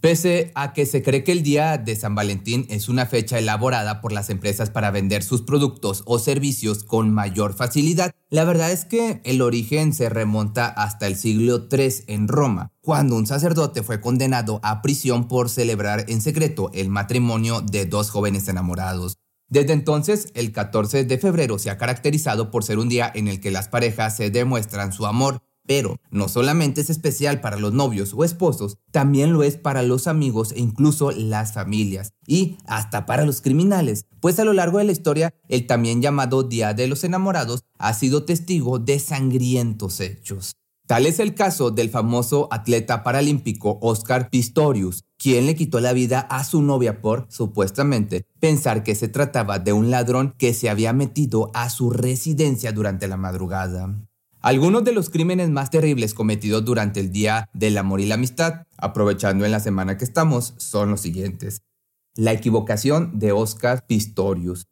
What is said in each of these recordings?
Pese a que se cree que el Día de San Valentín es una fecha elaborada por las empresas para vender sus productos o servicios con mayor facilidad, la verdad es que el origen se remonta hasta el siglo III en Roma, cuando un sacerdote fue condenado a prisión por celebrar en secreto el matrimonio de dos jóvenes enamorados. Desde entonces, el 14 de febrero se ha caracterizado por ser un día en el que las parejas se demuestran su amor pero no solamente es especial para los novios o esposos, también lo es para los amigos e incluso las familias. Y hasta para los criminales, pues a lo largo de la historia, el también llamado Día de los Enamorados ha sido testigo de sangrientos hechos. Tal es el caso del famoso atleta paralímpico Oscar Pistorius, quien le quitó la vida a su novia por, supuestamente, pensar que se trataba de un ladrón que se había metido a su residencia durante la madrugada. Algunos de los crímenes más terribles cometidos durante el Día del Amor y la Amistad, aprovechando en la semana que estamos, son los siguientes. La equivocación de Oscar Pistorius.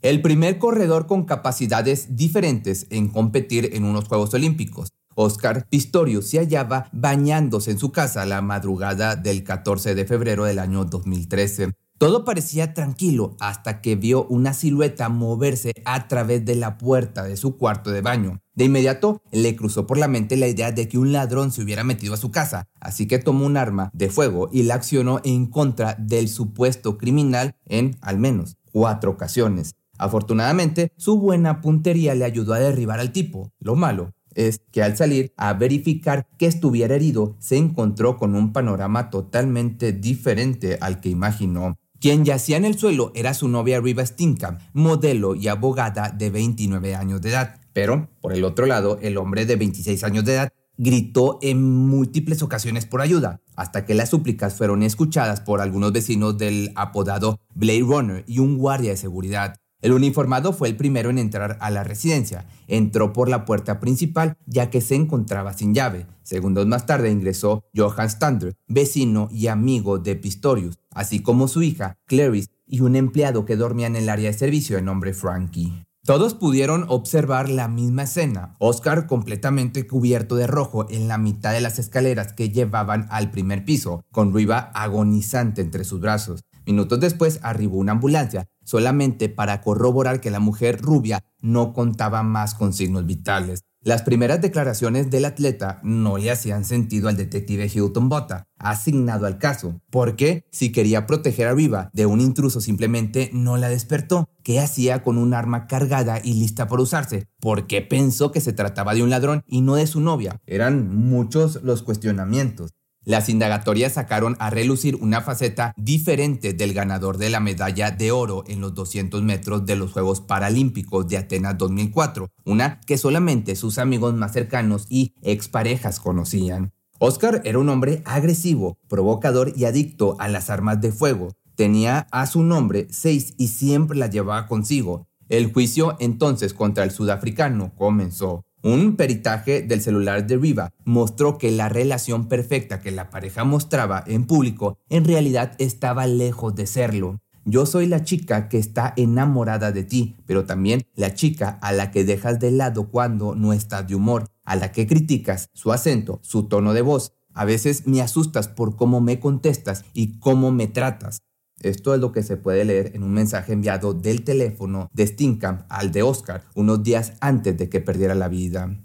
El primer corredor con capacidades diferentes en competir en unos Juegos Olímpicos. Oscar Pistorius se hallaba bañándose en su casa la madrugada del 14 de febrero del año 2013. Todo parecía tranquilo hasta que vio una silueta moverse a través de la puerta de su cuarto de baño. De inmediato le cruzó por la mente la idea de que un ladrón se hubiera metido a su casa, así que tomó un arma de fuego y la accionó en contra del supuesto criminal en al menos cuatro ocasiones. Afortunadamente, su buena puntería le ayudó a derribar al tipo. Lo malo es que al salir a verificar que estuviera herido, se encontró con un panorama totalmente diferente al que imaginó. Quien yacía en el suelo era su novia Riva Stinkham, modelo y abogada de 29 años de edad. Pero, por el otro lado, el hombre de 26 años de edad gritó en múltiples ocasiones por ayuda, hasta que las súplicas fueron escuchadas por algunos vecinos del apodado Blade Runner y un guardia de seguridad. El uniformado fue el primero en entrar a la residencia. Entró por la puerta principal ya que se encontraba sin llave. Segundos más tarde ingresó Johann Stander, vecino y amigo de Pistorius, así como su hija, Clarice, y un empleado que dormía en el área de servicio de nombre Frankie. Todos pudieron observar la misma escena, Oscar completamente cubierto de rojo en la mitad de las escaleras que llevaban al primer piso, con Riva agonizante entre sus brazos. Minutos después arribó una ambulancia, solamente para corroborar que la mujer rubia no contaba más con signos vitales. Las primeras declaraciones del atleta no le hacían sentido al detective Hilton Botta, asignado al caso, porque si quería proteger a Riva de un intruso simplemente no la despertó. ¿Qué hacía con un arma cargada y lista por usarse? ¿Por qué pensó que se trataba de un ladrón y no de su novia? Eran muchos los cuestionamientos. Las indagatorias sacaron a relucir una faceta diferente del ganador de la medalla de oro en los 200 metros de los Juegos Paralímpicos de Atenas 2004, una que solamente sus amigos más cercanos y exparejas conocían. Oscar era un hombre agresivo, provocador y adicto a las armas de fuego. Tenía a su nombre seis y siempre las llevaba consigo. El juicio entonces contra el sudafricano comenzó. Un peritaje del celular de Riva mostró que la relación perfecta que la pareja mostraba en público en realidad estaba lejos de serlo. Yo soy la chica que está enamorada de ti, pero también la chica a la que dejas de lado cuando no estás de humor, a la que criticas su acento, su tono de voz. A veces me asustas por cómo me contestas y cómo me tratas. Esto es lo que se puede leer en un mensaje enviado del teléfono de Stinkamp al de Oscar unos días antes de que perdiera la vida.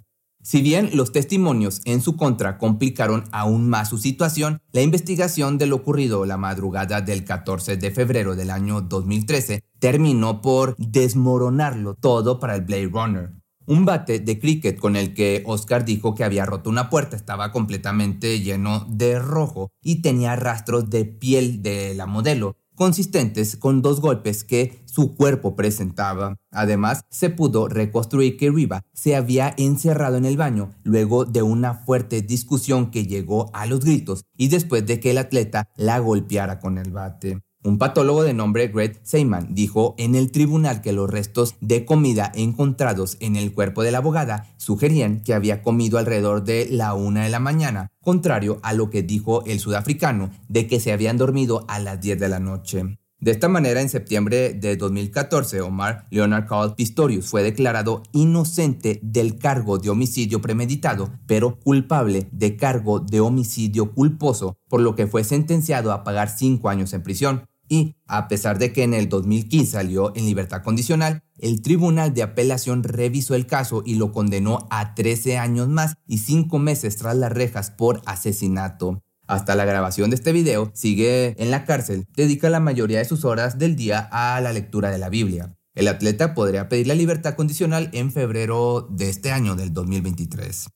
Si bien los testimonios en su contra complicaron aún más su situación, la investigación de lo ocurrido la madrugada del 14 de febrero del año 2013 terminó por desmoronarlo todo para el Blade Runner. Un bate de cricket con el que Oscar dijo que había roto una puerta estaba completamente lleno de rojo y tenía rastros de piel de la modelo, consistentes con dos golpes que su cuerpo presentaba. Además, se pudo reconstruir que Riva se había encerrado en el baño luego de una fuerte discusión que llegó a los gritos y después de que el atleta la golpeara con el bate. Un patólogo de nombre Greg Seyman dijo en el tribunal que los restos de comida encontrados en el cuerpo de la abogada sugerían que había comido alrededor de la una de la mañana, contrario a lo que dijo el sudafricano de que se habían dormido a las 10 de la noche. De esta manera, en septiembre de 2014, Omar Leonard Carl Pistorius fue declarado inocente del cargo de homicidio premeditado, pero culpable de cargo de homicidio culposo, por lo que fue sentenciado a pagar cinco años en prisión y, a pesar de que en el 2015 salió en libertad condicional, el Tribunal de Apelación revisó el caso y lo condenó a 13 años más y 5 meses tras las rejas por asesinato. Hasta la grabación de este video, sigue en la cárcel, dedica la mayoría de sus horas del día a la lectura de la Biblia. El atleta podría pedir la libertad condicional en febrero de este año, del 2023.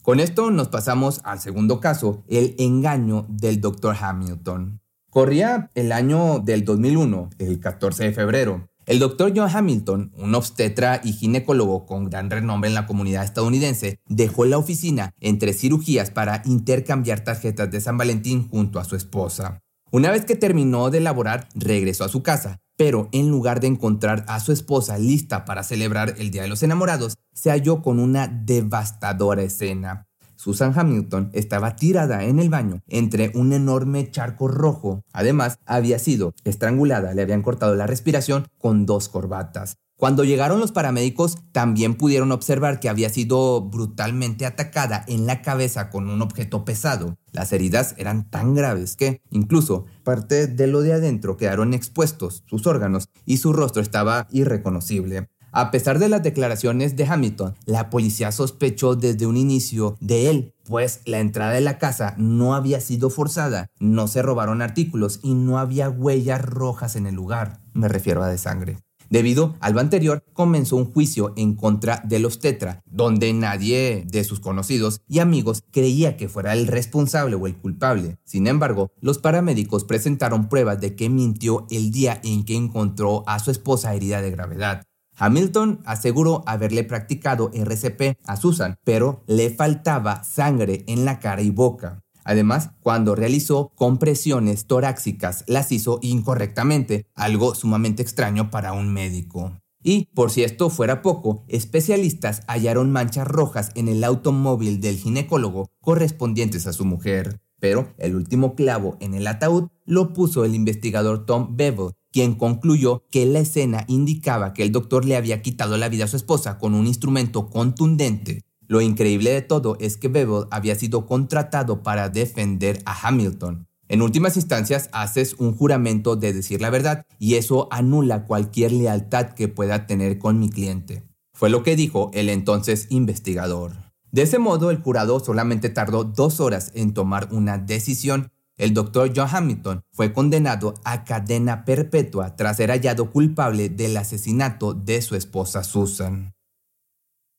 Con esto nos pasamos al segundo caso, el engaño del Dr. Hamilton. Corría el año del 2001, el 14 de febrero. El doctor John Hamilton, un obstetra y ginecólogo con gran renombre en la comunidad estadounidense, dejó la oficina entre cirugías para intercambiar tarjetas de San Valentín junto a su esposa. Una vez que terminó de elaborar, regresó a su casa, pero en lugar de encontrar a su esposa lista para celebrar el Día de los Enamorados, se halló con una devastadora escena. Susan Hamilton estaba tirada en el baño entre un enorme charco rojo. Además, había sido estrangulada, le habían cortado la respiración con dos corbatas. Cuando llegaron los paramédicos, también pudieron observar que había sido brutalmente atacada en la cabeza con un objeto pesado. Las heridas eran tan graves que, incluso, parte de lo de adentro quedaron expuestos, sus órganos, y su rostro estaba irreconocible. A pesar de las declaraciones de Hamilton, la policía sospechó desde un inicio de él, pues la entrada de la casa no había sido forzada, no se robaron artículos y no había huellas rojas en el lugar, me refiero a de sangre. Debido a lo anterior, comenzó un juicio en contra de los Tetra, donde nadie de sus conocidos y amigos creía que fuera el responsable o el culpable. Sin embargo, los paramédicos presentaron pruebas de que mintió el día en que encontró a su esposa herida de gravedad. Hamilton aseguró haberle practicado RCP a Susan, pero le faltaba sangre en la cara y boca. Además, cuando realizó compresiones torácicas las hizo incorrectamente, algo sumamente extraño para un médico. Y, por si esto fuera poco, especialistas hallaron manchas rojas en el automóvil del ginecólogo correspondientes a su mujer. Pero el último clavo en el ataúd lo puso el investigador Tom Bevel, quien concluyó que la escena indicaba que el doctor le había quitado la vida a su esposa con un instrumento contundente. Lo increíble de todo es que Bevel había sido contratado para defender a Hamilton. En últimas instancias, haces un juramento de decir la verdad y eso anula cualquier lealtad que pueda tener con mi cliente. Fue lo que dijo el entonces investigador. De ese modo, el jurado solamente tardó dos horas en tomar una decisión el doctor John Hamilton fue condenado a cadena perpetua tras ser hallado culpable del asesinato de su esposa Susan.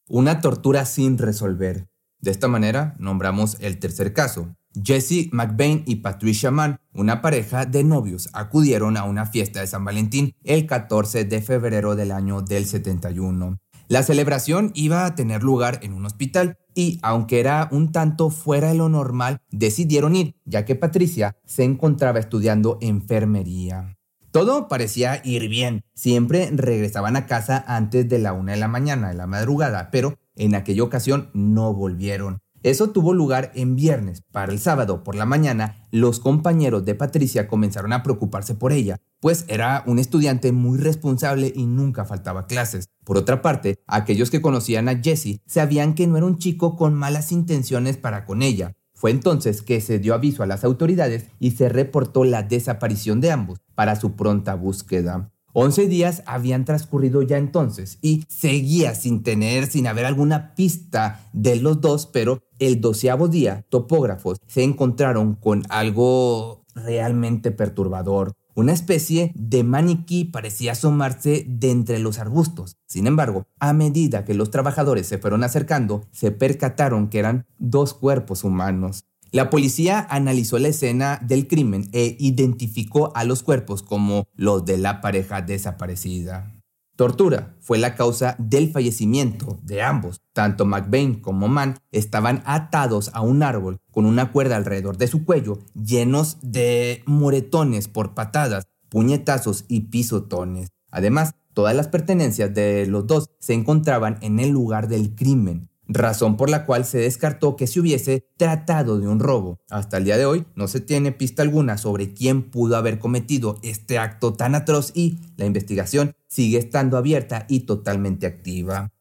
Una tortura sin resolver. De esta manera nombramos el tercer caso. Jesse McBain y Patricia Mann, una pareja de novios, acudieron a una fiesta de San Valentín el 14 de febrero del año del 71. La celebración iba a tener lugar en un hospital y, aunque era un tanto fuera de lo normal, decidieron ir, ya que Patricia se encontraba estudiando enfermería. Todo parecía ir bien, siempre regresaban a casa antes de la una de la mañana, de la madrugada, pero en aquella ocasión no volvieron. Eso tuvo lugar en viernes. Para el sábado por la mañana, los compañeros de Patricia comenzaron a preocuparse por ella, pues era un estudiante muy responsable y nunca faltaba clases. Por otra parte, aquellos que conocían a Jesse sabían que no era un chico con malas intenciones para con ella. Fue entonces que se dio aviso a las autoridades y se reportó la desaparición de ambos para su pronta búsqueda. 11 días habían transcurrido ya entonces y seguía sin tener, sin haber alguna pista de los dos, pero el doceavo día, topógrafos se encontraron con algo realmente perturbador. Una especie de maniquí parecía asomarse de entre los arbustos. Sin embargo, a medida que los trabajadores se fueron acercando, se percataron que eran dos cuerpos humanos. La policía analizó la escena del crimen e identificó a los cuerpos como los de la pareja desaparecida. Tortura fue la causa del fallecimiento de ambos. Tanto McBain como Mann estaban atados a un árbol con una cuerda alrededor de su cuello, llenos de moretones por patadas, puñetazos y pisotones. Además, todas las pertenencias de los dos se encontraban en el lugar del crimen razón por la cual se descartó que se hubiese tratado de un robo. Hasta el día de hoy no se tiene pista alguna sobre quién pudo haber cometido este acto tan atroz y la investigación sigue estando abierta y totalmente activa.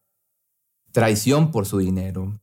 Traición por su dinero.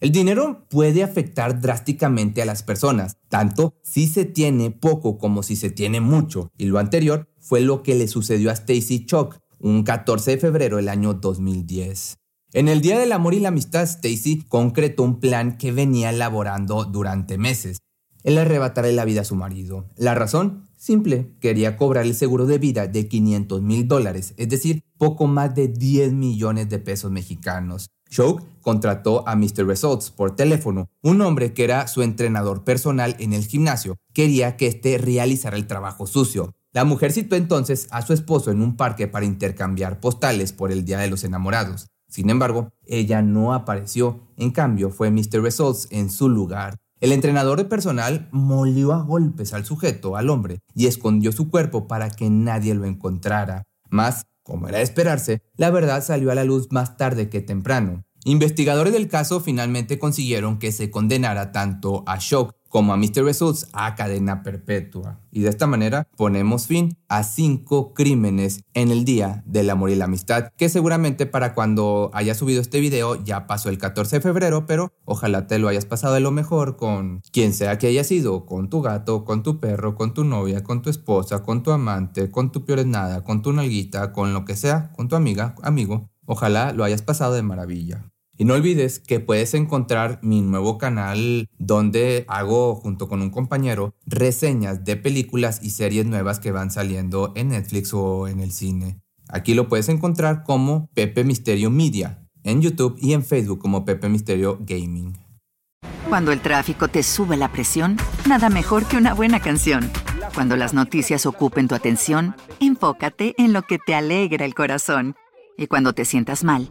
El dinero puede afectar drásticamente a las personas, tanto si se tiene poco como si se tiene mucho, y lo anterior fue lo que le sucedió a Stacy Chock un 14 de febrero del año 2010. En el Día del Amor y la Amistad, Stacy concretó un plan que venía elaborando durante meses. El arrebatarle la vida a su marido. La razón, simple, quería cobrar el seguro de vida de 500 mil dólares, es decir, poco más de 10 millones de pesos mexicanos. Choke contrató a Mr. Results por teléfono, un hombre que era su entrenador personal en el gimnasio. Quería que éste realizara el trabajo sucio. La mujer citó entonces a su esposo en un parque para intercambiar postales por el Día de los Enamorados. Sin embargo, ella no apareció, en cambio fue Mr. Results en su lugar. El entrenador de personal molió a golpes al sujeto, al hombre, y escondió su cuerpo para que nadie lo encontrara. Mas, como era de esperarse, la verdad salió a la luz más tarde que temprano. Investigadores del caso finalmente consiguieron que se condenara tanto a Shock como a Mr. Results a cadena perpetua. Y de esta manera ponemos fin a cinco crímenes en el Día del Amor y la Amistad, que seguramente para cuando haya subido este video ya pasó el 14 de febrero, pero ojalá te lo hayas pasado de lo mejor con quien sea que haya sido, con tu gato, con tu perro, con tu novia, con tu esposa, con tu amante, con tu peor nada, con tu nalguita, con lo que sea, con tu amiga, amigo. Ojalá lo hayas pasado de maravilla. Y no olvides que puedes encontrar mi nuevo canal donde hago junto con un compañero reseñas de películas y series nuevas que van saliendo en Netflix o en el cine. Aquí lo puedes encontrar como Pepe Misterio Media, en YouTube y en Facebook como Pepe Misterio Gaming. Cuando el tráfico te sube la presión, nada mejor que una buena canción. Cuando las noticias ocupen tu atención, enfócate en lo que te alegra el corazón. Y cuando te sientas mal,